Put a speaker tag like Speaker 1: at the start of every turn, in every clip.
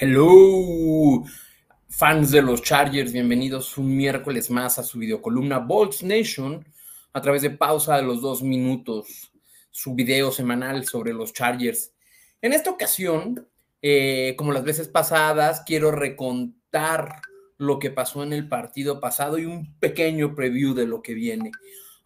Speaker 1: Hello, fans de los Chargers, bienvenidos un miércoles más a su videocolumna Bolts Nation a través de pausa de los dos minutos, su video semanal sobre los Chargers. En esta ocasión, eh, como las veces pasadas, quiero recontar lo que pasó en el partido pasado y un pequeño preview de lo que viene.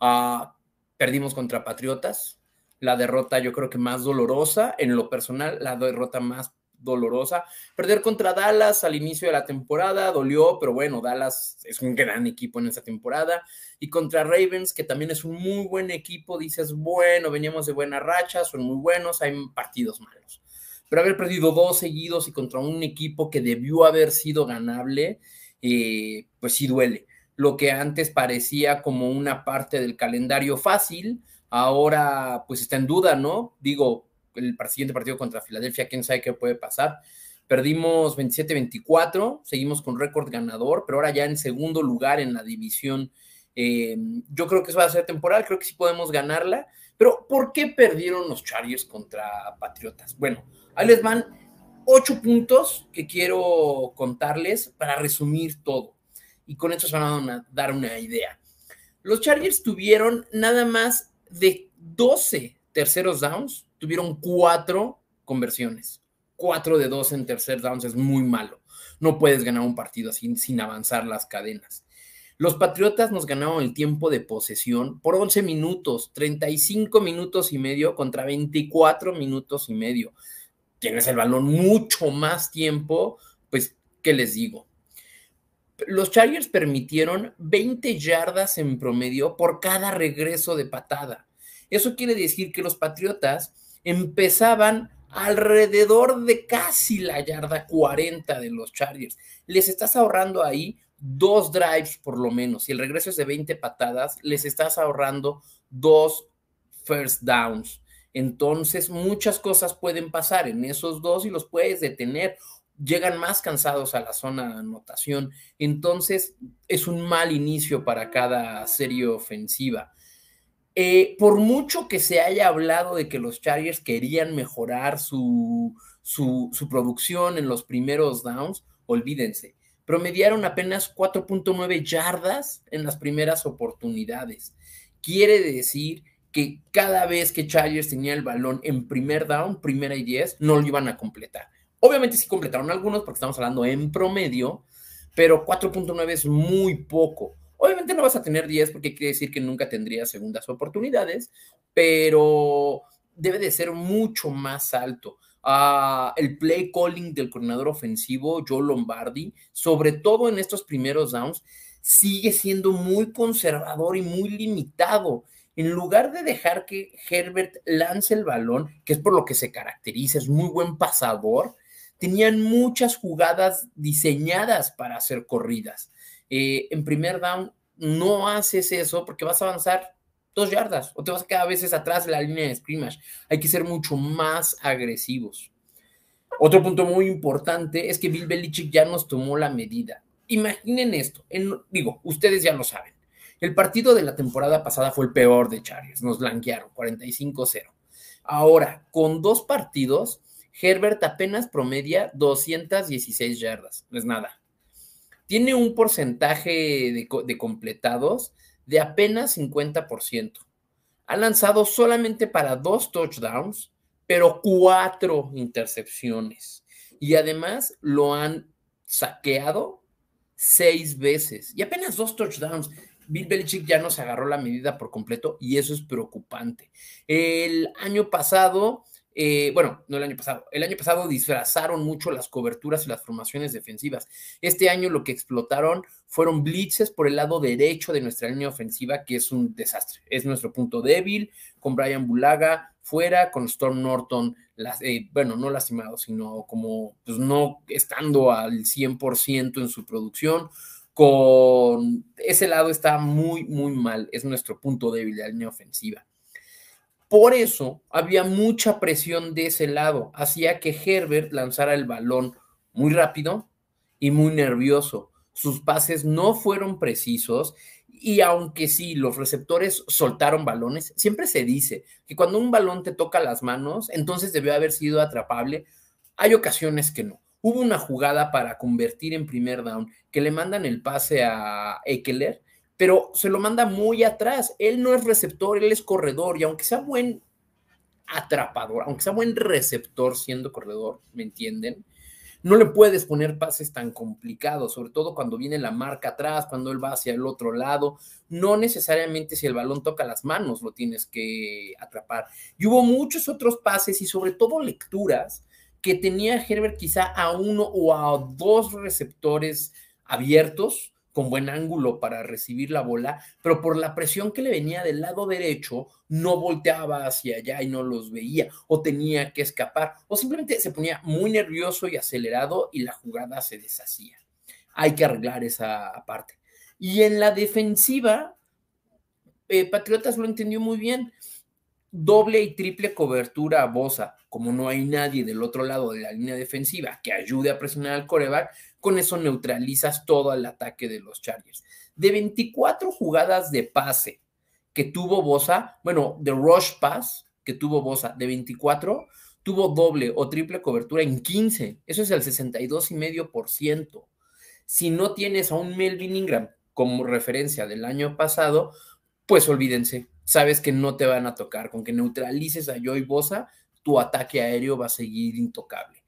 Speaker 1: Ah, perdimos contra Patriotas, la derrota yo creo que más dolorosa, en lo personal, la derrota más dolorosa. Perder contra Dallas al inicio de la temporada dolió, pero bueno, Dallas es un gran equipo en esa temporada. Y contra Ravens, que también es un muy buen equipo, dices, bueno, veníamos de buena racha, son muy buenos, hay partidos malos. Pero haber perdido dos seguidos y contra un equipo que debió haber sido ganable, eh, pues sí duele. Lo que antes parecía como una parte del calendario fácil, ahora pues está en duda, ¿no? Digo, el siguiente partido contra Filadelfia, quién sabe qué puede pasar. Perdimos 27-24, seguimos con récord ganador, pero ahora ya en segundo lugar en la división. Eh, yo creo que eso va a ser temporal, creo que sí podemos ganarla. Pero, ¿por qué perdieron los Chargers contra Patriotas? Bueno, ahí les van ocho puntos que quiero contarles para resumir todo. Y con esto se van a dar una idea. Los Chargers tuvieron nada más de 12 terceros downs tuvieron cuatro conversiones. Cuatro de dos en tercer downs es muy malo. No puedes ganar un partido así sin avanzar las cadenas. Los Patriotas nos ganaron el tiempo de posesión por 11 minutos, 35 minutos y medio contra 24 minutos y medio. Tienes el balón mucho más tiempo, pues, ¿qué les digo? Los Chargers permitieron 20 yardas en promedio por cada regreso de patada. Eso quiere decir que los Patriotas empezaban alrededor de casi la yarda 40 de los Chargers. Les estás ahorrando ahí dos drives por lo menos. Si el regreso es de 20 patadas, les estás ahorrando dos first downs. Entonces, muchas cosas pueden pasar en esos dos y los puedes detener. Llegan más cansados a la zona de anotación. Entonces, es un mal inicio para cada serie ofensiva. Eh, por mucho que se haya hablado de que los Chargers querían mejorar su, su, producción en los primeros downs, olvídense, promediaron apenas 4.9 yardas en las primeras oportunidades. Quiere decir que cada vez que Chargers tenía el balón en primer down, primera y 10, no lo iban a completar. Obviamente sí completaron algunos porque estamos hablando en promedio, pero 4.9 es muy poco. Obviamente no vas a tener 10 porque quiere decir que nunca tendrías segundas oportunidades, pero debe de ser mucho más alto. Ah, el play calling del coordinador ofensivo, Joe Lombardi, sobre todo en estos primeros downs, sigue siendo muy conservador y muy limitado. En lugar de dejar que Herbert lance el balón, que es por lo que se caracteriza, es muy buen pasador, tenían muchas jugadas diseñadas para hacer corridas. Eh, en primer down no haces eso porque vas a avanzar dos yardas o te vas a quedar a veces atrás de la línea de scrimmage. Hay que ser mucho más agresivos. Otro punto muy importante es que Bill Belichick ya nos tomó la medida. Imaginen esto, digo, ustedes ya lo saben. El partido de la temporada pasada fue el peor de Chargers, nos blanquearon 45-0. Ahora, con dos partidos, Herbert apenas promedia 216 yardas, no es nada tiene un porcentaje de, completados de apenas 50%. Ha lanzado solamente para dos touchdowns, pero cuatro intercepciones. Y además lo han saqueado seis veces y apenas dos touchdowns. Bill Belichick ya nos agarró la medida por completo y eso es preocupante. El año pasado eh, bueno, no el año pasado, el año pasado disfrazaron mucho las coberturas y las formaciones defensivas. Este año lo que explotaron fueron blitzes por el lado derecho de nuestra línea ofensiva, que es un desastre. Es nuestro punto débil, con Brian Bulaga fuera, con Storm Norton, eh, bueno, no lastimado, sino como pues, no estando al 100% en su producción. Con ese lado está muy, muy mal. Es nuestro punto débil de la línea ofensiva. Por eso había mucha presión de ese lado, hacía que Herbert lanzara el balón muy rápido y muy nervioso. Sus pases no fueron precisos y aunque sí, los receptores soltaron balones, siempre se dice que cuando un balón te toca las manos, entonces debió haber sido atrapable. Hay ocasiones que no. Hubo una jugada para convertir en primer down que le mandan el pase a Eckler, pero se lo manda muy atrás. Él no es receptor, él es corredor y aunque sea buen atrapador, aunque sea buen receptor siendo corredor, ¿me entienden? No le puedes poner pases tan complicados, sobre todo cuando viene la marca atrás, cuando él va hacia el otro lado. No necesariamente si el balón toca las manos lo tienes que atrapar. Y hubo muchos otros pases y sobre todo lecturas que tenía Herbert quizá a uno o a dos receptores abiertos con buen ángulo para recibir la bola, pero por la presión que le venía del lado derecho, no volteaba hacia allá y no los veía, o tenía que escapar, o simplemente se ponía muy nervioso y acelerado y la jugada se deshacía. Hay que arreglar esa parte. Y en la defensiva, eh, Patriotas lo entendió muy bien doble y triple cobertura a Bosa, como no hay nadie del otro lado de la línea defensiva que ayude a presionar al coreback, con eso neutralizas todo el ataque de los Chargers. De 24 jugadas de pase que tuvo Bosa, bueno, de rush pass que tuvo Bosa, de 24, tuvo doble o triple cobertura en 15. Eso es el 62,5%. Si no tienes a un Melvin Ingram como referencia del año pasado, pues olvídense, sabes que no te van a tocar. Con que neutralices a Joy Bosa, tu ataque aéreo va a seguir intocable.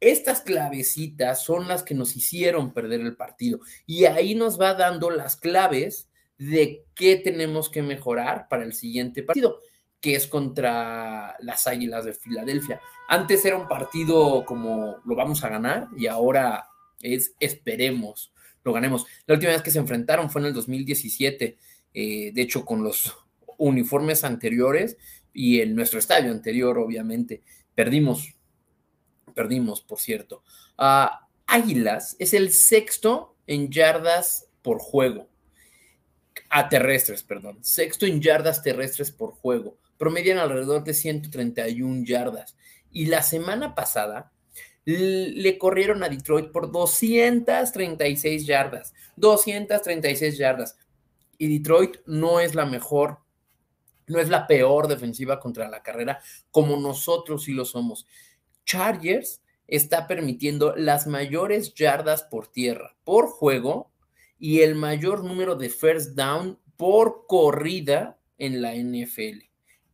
Speaker 1: Estas clavecitas son las que nos hicieron perder el partido y ahí nos va dando las claves de qué tenemos que mejorar para el siguiente partido, que es contra las Águilas de Filadelfia. Antes era un partido como lo vamos a ganar y ahora es esperemos lo ganemos. La última vez que se enfrentaron fue en el 2017, eh, de hecho con los uniformes anteriores y en nuestro estadio anterior, obviamente. Perdimos, perdimos, por cierto. Ah, Águilas es el sexto en yardas por juego. A terrestres, perdón. Sexto en yardas terrestres por juego. Promedian alrededor de 131 yardas. Y la semana pasada le corrieron a Detroit por 236 yardas. 236 yardas. Y Detroit no es la mejor no es la peor defensiva contra la carrera, como nosotros sí lo somos. Chargers está permitiendo las mayores yardas por tierra por juego y el mayor número de first down por corrida en la NFL.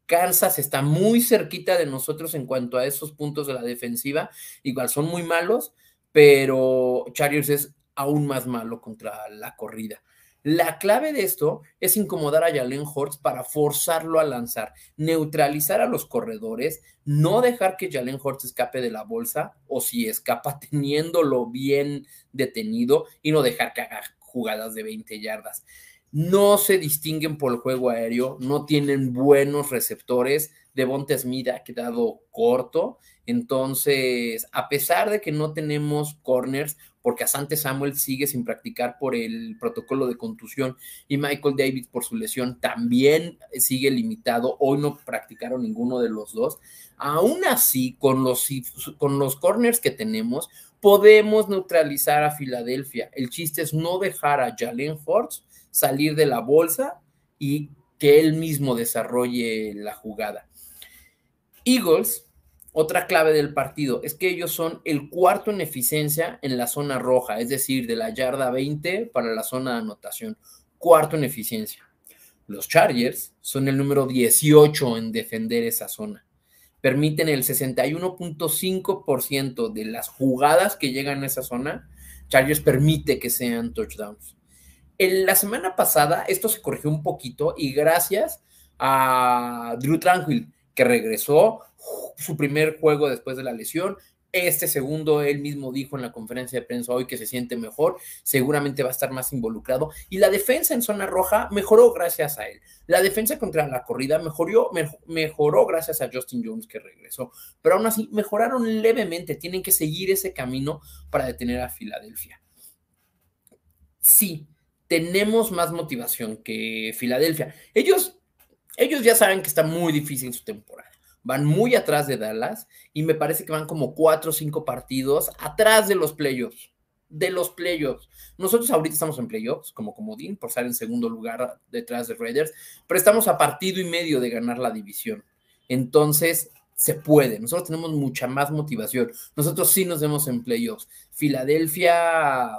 Speaker 1: Kansas está muy cerquita de nosotros en cuanto a esos puntos de la defensiva. Igual son muy malos, pero Chargers es aún más malo contra la corrida. La clave de esto es incomodar a Jalen Hurts para forzarlo a lanzar, neutralizar a los corredores, no dejar que Jalen Hurts escape de la bolsa o si escapa teniéndolo bien detenido y no dejar que haga jugadas de 20 yardas. No se distinguen por el juego aéreo, no tienen buenos receptores. Devonta Smith ha quedado corto. Entonces, a pesar de que no tenemos corners, porque Asante Samuel sigue sin practicar por el protocolo de contusión y Michael Davis por su lesión también sigue limitado. Hoy no practicaron ninguno de los dos. Aún así, con los, con los corners que tenemos, podemos neutralizar a Filadelfia. El chiste es no dejar a Jalen Hurts salir de la bolsa y que él mismo desarrolle la jugada. Eagles otra clave del partido es que ellos son el cuarto en eficiencia en la zona roja, es decir, de la yarda 20 para la zona de anotación. Cuarto en eficiencia. Los Chargers son el número 18 en defender esa zona. Permiten el 61.5% de las jugadas que llegan a esa zona. Chargers permite que sean touchdowns. En la semana pasada esto se corrigió un poquito y gracias a Drew Tranquil, que regresó, su primer juego después de la lesión. Este segundo, él mismo dijo en la conferencia de prensa hoy que se siente mejor, seguramente va a estar más involucrado. Y la defensa en zona roja mejoró gracias a él. La defensa contra la corrida mejoró, mejoró gracias a Justin Jones que regresó. Pero aún así, mejoraron levemente. Tienen que seguir ese camino para detener a Filadelfia. Sí, tenemos más motivación que Filadelfia. Ellos, ellos ya saben que está muy difícil su temporada van muy atrás de Dallas y me parece que van como cuatro o cinco partidos atrás de los playoffs. De los playoffs. Nosotros ahorita estamos en playoffs como comodín por estar en segundo lugar detrás de Raiders, pero estamos a partido y medio de ganar la división. Entonces, se puede. Nosotros tenemos mucha más motivación. Nosotros sí nos vemos en playoffs. Filadelfia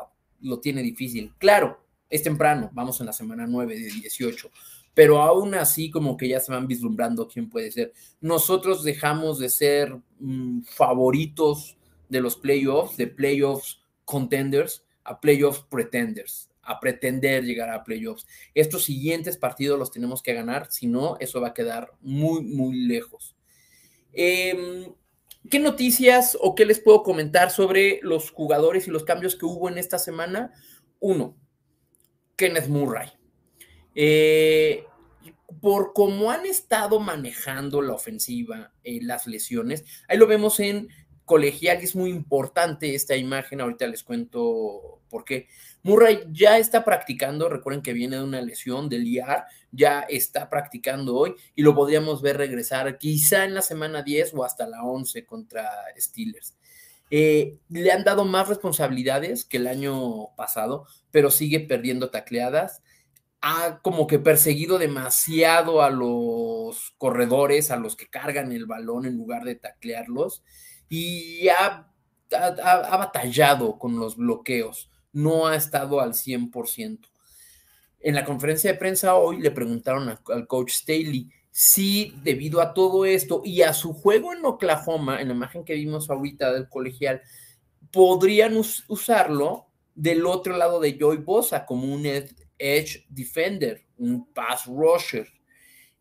Speaker 1: lo tiene difícil. Claro, es temprano, vamos en la semana 9 de 18, pero aún así como que ya se van vislumbrando quién puede ser. Nosotros dejamos de ser mm, favoritos de los playoffs, de playoffs contenders a playoffs pretenders, a pretender llegar a playoffs. Estos siguientes partidos los tenemos que ganar, si no, eso va a quedar muy, muy lejos. Em, ¿Qué noticias o qué les puedo comentar sobre los jugadores y los cambios que hubo en esta semana? Uno, Kenneth Murray. Eh, por cómo han estado manejando la ofensiva, eh, las lesiones, ahí lo vemos en colegial es muy importante esta imagen, ahorita les cuento por qué. Murray ya está practicando, recuerden que viene de una lesión del IAR, ya está practicando hoy y lo podríamos ver regresar quizá en la semana 10 o hasta la 11 contra Steelers. Eh, le han dado más responsabilidades que el año pasado, pero sigue perdiendo tacleadas. Ha como que perseguido demasiado a los corredores, a los que cargan el balón en lugar de taclearlos, y ha, ha batallado con los bloqueos. No ha estado al 100%. En la conferencia de prensa hoy le preguntaron al coach Staley si debido a todo esto y a su juego en Oklahoma, en la imagen que vimos ahorita del colegial, podrían usarlo del otro lado de Joy Bosa como un defender, un pass rusher.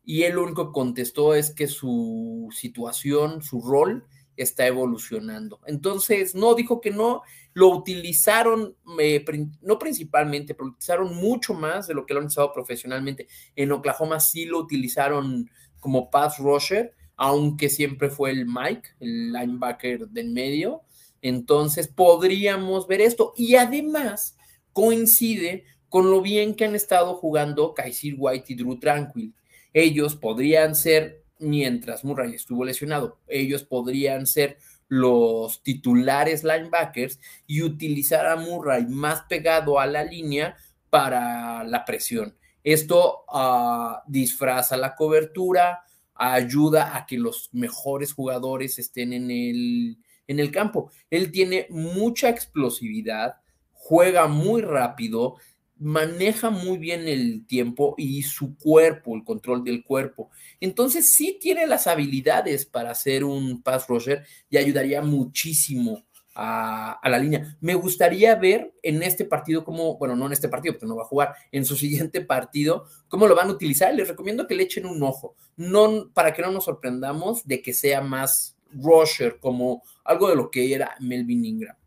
Speaker 1: Y él lo único que contestó es que su situación, su rol está evolucionando. Entonces, no dijo que no, lo utilizaron, eh, no principalmente, pero utilizaron mucho más de lo que lo han usado profesionalmente. En Oklahoma sí lo utilizaron como pass rusher, aunque siempre fue el Mike, el linebacker del medio. Entonces podríamos ver esto. Y además coincide con lo bien que han estado jugando Kaiser White y Drew Tranquil. Ellos podrían ser, mientras Murray estuvo lesionado, ellos podrían ser los titulares linebackers y utilizar a Murray más pegado a la línea para la presión. Esto uh, disfraza la cobertura, ayuda a que los mejores jugadores estén en el, en el campo. Él tiene mucha explosividad, juega muy rápido, maneja muy bien el tiempo y su cuerpo, el control del cuerpo. Entonces sí tiene las habilidades para hacer un pass rusher y ayudaría muchísimo a, la línea. Me gustaría ver en este partido cómo, bueno, no en este partido, porque no va a jugar, en su siguiente partido, cómo lo van a utilizar. Les recomiendo que le echen un ojo, no para que no nos sorprendamos de que sea más rusher, como algo de lo que era Melvin Ingram.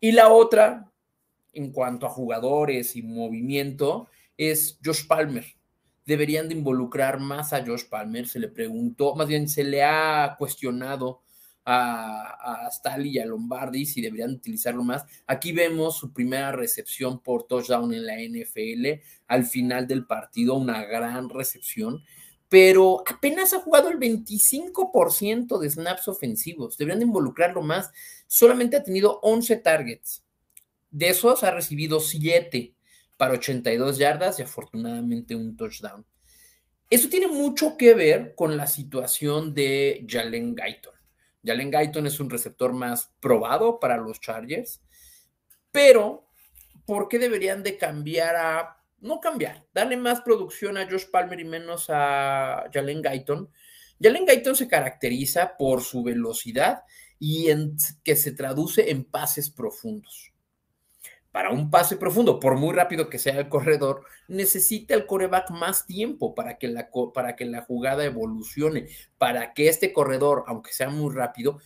Speaker 1: Y la otra, en cuanto a jugadores y movimiento es Josh Palmer. Deberían de involucrar más a Josh Palmer. Se le preguntó, más bien se le ha cuestionado a, a y a Lombardi si deberían utilizarlo más. Aquí vemos su primera recepción por touchdown en la NFL al final del partido, una gran recepción, pero apenas ha jugado el 25% de snaps ofensivos. Deberían de involucrarlo más. Solamente ha tenido 11 targets de esos ha recibido 7 para 82 yardas y afortunadamente un touchdown. Eso tiene mucho que ver con la situación de Jalen Guyton. Jalen Guyton es un receptor más probado para los Chargers, pero ¿por qué deberían de cambiar a, no cambiar, darle más producción a Josh Palmer y menos a Jalen Guyton? Jalen Guyton se caracteriza por su velocidad y en, que se traduce en pases profundos para un pase profundo, por muy rápido que sea el corredor, necesita el coreback más tiempo para que, la, para que la jugada evolucione, para que este corredor, aunque sea muy rápido,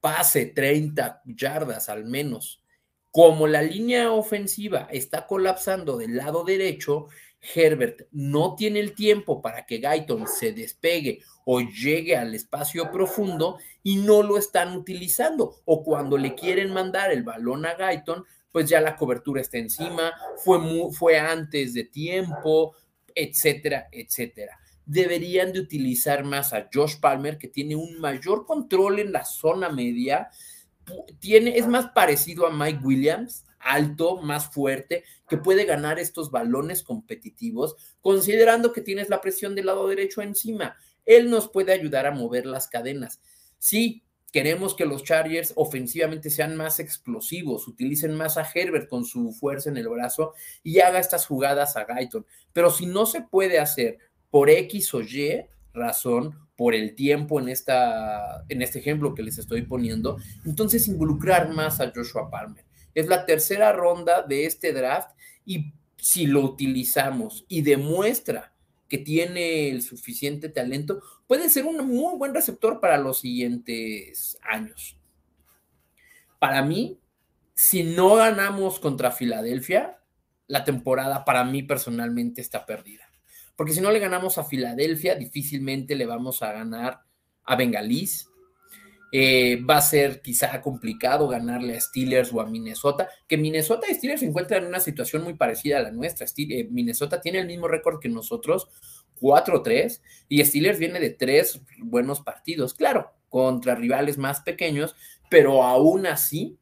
Speaker 1: pase 30 yardas al menos. Como la línea ofensiva está colapsando del lado derecho, Herbert no tiene el tiempo para que Guyton se despegue o llegue al espacio profundo y no lo están utilizando. O cuando le quieren mandar el balón a Guyton, pues ya la cobertura está encima, fue, fue antes de tiempo, etcétera, etcétera. Deberían de utilizar más a Josh Palmer, que tiene un mayor control en la zona media, tiene, es más parecido a Mike Williams, alto, más fuerte, que puede ganar estos balones competitivos, considerando que tienes la presión del lado derecho encima. Él nos puede ayudar a mover las cadenas. Sí, queremos que los Chargers ofensivamente sean más explosivos, utilicen más a Herbert con su fuerza en el brazo y haga estas jugadas a Guyton. Pero si no se puede hacer por X o Y razón, por el tiempo en, esta, en este ejemplo que les estoy poniendo, entonces involucrar más a Joshua Palmer. Es la tercera ronda de este draft y si lo utilizamos y demuestra que tiene el suficiente talento, puede ser un muy buen receptor para los siguientes años. Para mí, si no ganamos contra Filadelfia, la temporada para mí personalmente está perdida. Porque si no le ganamos a Filadelfia, difícilmente le vamos a ganar a Bengalís. Eh, va a ser quizá complicado ganarle a Steelers o a Minnesota, que Minnesota y Steelers se encuentran en una situación muy parecida a la nuestra. Eh, Minnesota tiene el mismo récord que nosotros, 4-3, y Steelers viene de tres buenos partidos, claro, contra rivales más pequeños, pero aún así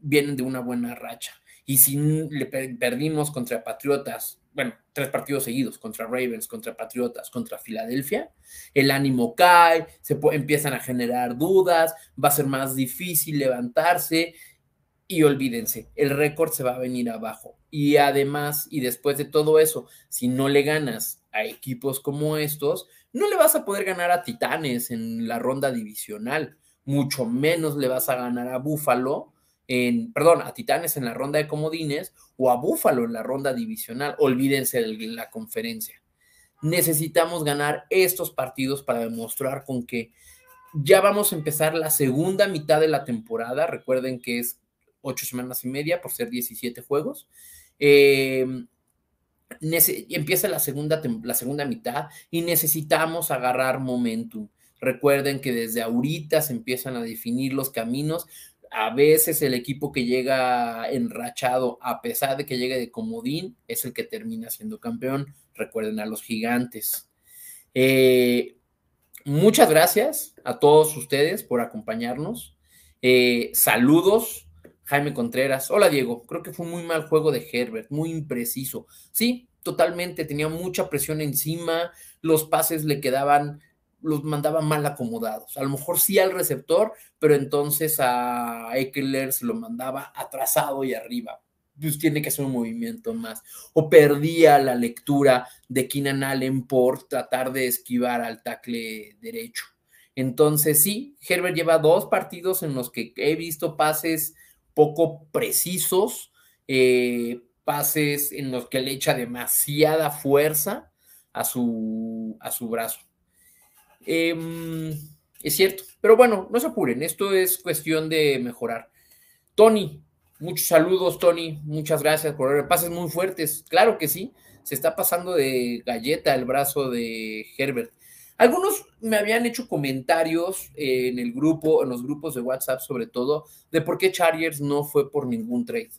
Speaker 1: vienen de una buena racha. Y si le perdimos contra Patriotas bueno, tres partidos seguidos contra Ravens, contra Patriotas, contra Filadelfia, el ánimo cae, se empiezan a generar dudas, va a ser más difícil levantarse y olvídense, el récord se va a venir abajo. Y además, y después de todo eso, si no le ganas a equipos como estos, no le vas a poder ganar a Titanes en la ronda divisional, mucho menos le vas a ganar a Buffalo en, perdón, a Titanes en la ronda de comodines o a Búfalo en la ronda divisional. Olvídense de la conferencia. Necesitamos ganar estos partidos para demostrar con que ya vamos a empezar la segunda mitad de la temporada. Recuerden que es ocho semanas y media por ser 17 juegos. Em, empieza la segunda, la segunda mitad y necesitamos agarrar momentum. Recuerden que desde ahorita se empiezan a definir los caminos a veces el equipo que llega enrachado, a pesar de que llegue de comodín, es el que termina siendo campeón. Recuerden a los gigantes. Eh, muchas gracias a todos ustedes por acompañarnos. Eh, saludos, Jaime Contreras. Hola Diego, creo que fue muy mal juego de Herbert, muy impreciso. Sí, totalmente, tenía mucha presión encima, los pases le quedaban los mandaba mal acomodados. A lo mejor sí al receptor, pero entonces a Eckler se lo mandaba atrasado y arriba. Pues tiene que hacer un movimiento más. O perdía la lectura de Keenan Allen por tratar de esquivar al tackle derecho. Entonces, sí, Herbert lleva dos partidos en los que he visto pases poco precisos, eh, pases en los que le echa demasiada fuerza a su, a su brazo. Em, es cierto, pero bueno, no se apuren, esto es cuestión de mejorar. Tony, muchos saludos, Tony, muchas gracias por pases muy fuertes. Claro que sí, se está pasando de galleta el brazo de Herbert. Algunos me habían hecho comentarios en el grupo, en los grupos de WhatsApp sobre todo, de por qué Chargers no fue por ningún trade.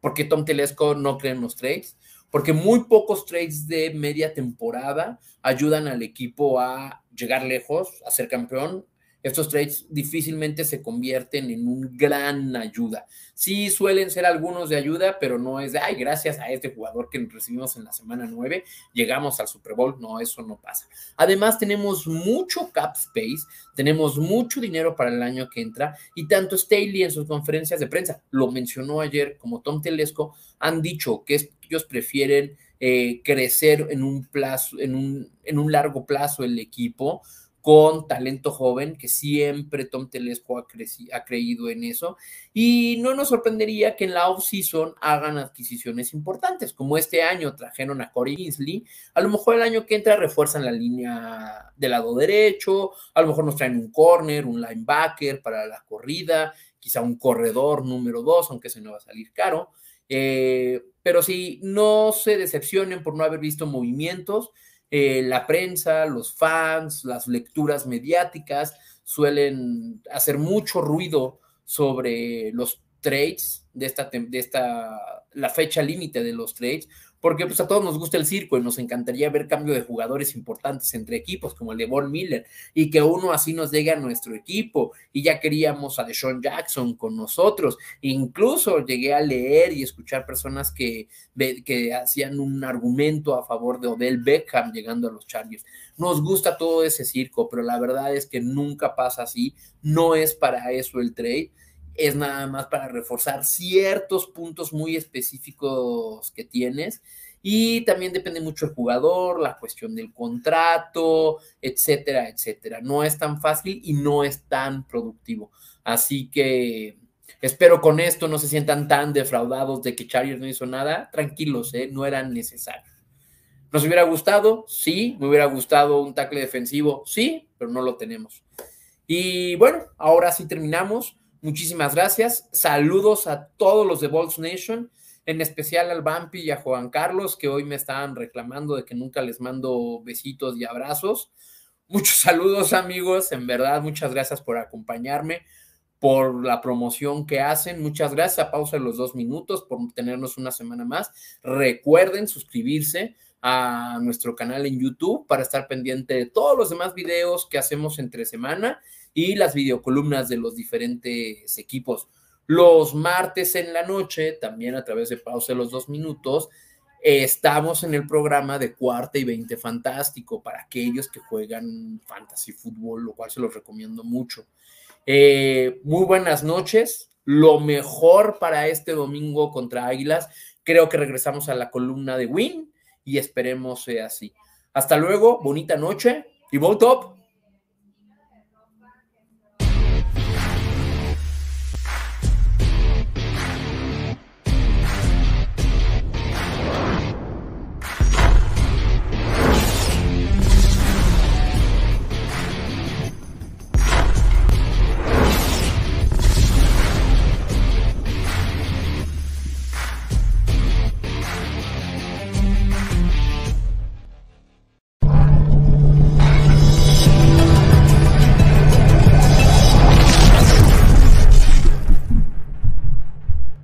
Speaker 1: Porque Tom Telesco no cree en los trades porque muy pocos trades de media temporada ayudan al equipo a llegar lejos, a ser campeón. Estos trades difícilmente se convierten en un gran ayuda. Sí suelen ser algunos de ayuda, pero no es de, ay, gracias a este jugador que recibimos en la semana 9, llegamos al Super Bowl. No, eso no pasa. Además, tenemos mucho cap space, tenemos mucho dinero para el año que entra y tanto Staley en sus conferencias de prensa, lo mencionó ayer como Tom Telesco, han dicho que ellos prefieren eh, crecer en un plazo, en un, en un largo plazo el equipo con talento joven, que siempre Tom Telesco ha, ha creído en eso. Y no nos sorprendería que en la off-season hagan adquisiciones importantes, como este año trajeron a Corey Inslee. A lo mejor el año que entra refuerzan la línea del lado derecho, a lo mejor nos traen un corner, un linebacker para la corrida, quizá un corredor número dos, aunque se no va a salir caro. Eh, pero si no se decepcionen por no haber visto movimientos, eh, la prensa, los fans, las lecturas mediáticas suelen hacer mucho ruido sobre los trades de esta, de esta la fecha límite de los trades, porque pues a todos nos gusta el circo y nos encantaría ver cambio de jugadores importantes entre equipos, como el de Von Miller, y que uno así nos llegue a nuestro equipo, y ya queríamos a Deshaun Jackson con nosotros, incluso llegué a leer y escuchar personas que, que hacían un argumento a favor de Odell Beckham llegando a los Chargers. Nos gusta todo ese circo, pero la verdad es que nunca pasa así, no es para eso el trade es nada más para reforzar ciertos puntos muy específicos que tienes. Y también depende mucho el jugador, la cuestión del contrato, etcétera, etcétera. No es tan fácil y no es tan productivo. Así que espero con esto no se sientan tan defraudados de que Chargers no hizo nada. Tranquilos, ¿eh? no era necesario. ¿Nos hubiera gustado? Sí. ¿Me hubiera gustado un tackle defensivo? Sí, pero no lo tenemos. Y bueno, ahora sí terminamos. Muchísimas gracias. Saludos a todos los de Bolts Nation, en especial al Bampi y a Juan Carlos, que hoy me estaban reclamando de que nunca les mando besitos y abrazos. Muchos saludos, amigos. En verdad, muchas gracias por acompañarme, por la promoción que hacen. Muchas gracias a Pausa de los dos minutos por tenernos una semana más. Recuerden suscribirse a nuestro canal en YouTube para estar pendiente de todos los demás videos que hacemos entre semana y las videocolumnas de los diferentes equipos. Los martes en la noche, también a través de pausa de los dos minutos, estamos en el programa de cuarta y veinte fantástico para aquellos que juegan fantasy fútbol, lo cual se los recomiendo mucho. Eh, muy buenas noches, lo mejor para este domingo contra Águilas. Creo que regresamos a la columna de Win y esperemos sea así. Hasta luego, bonita noche y vote top.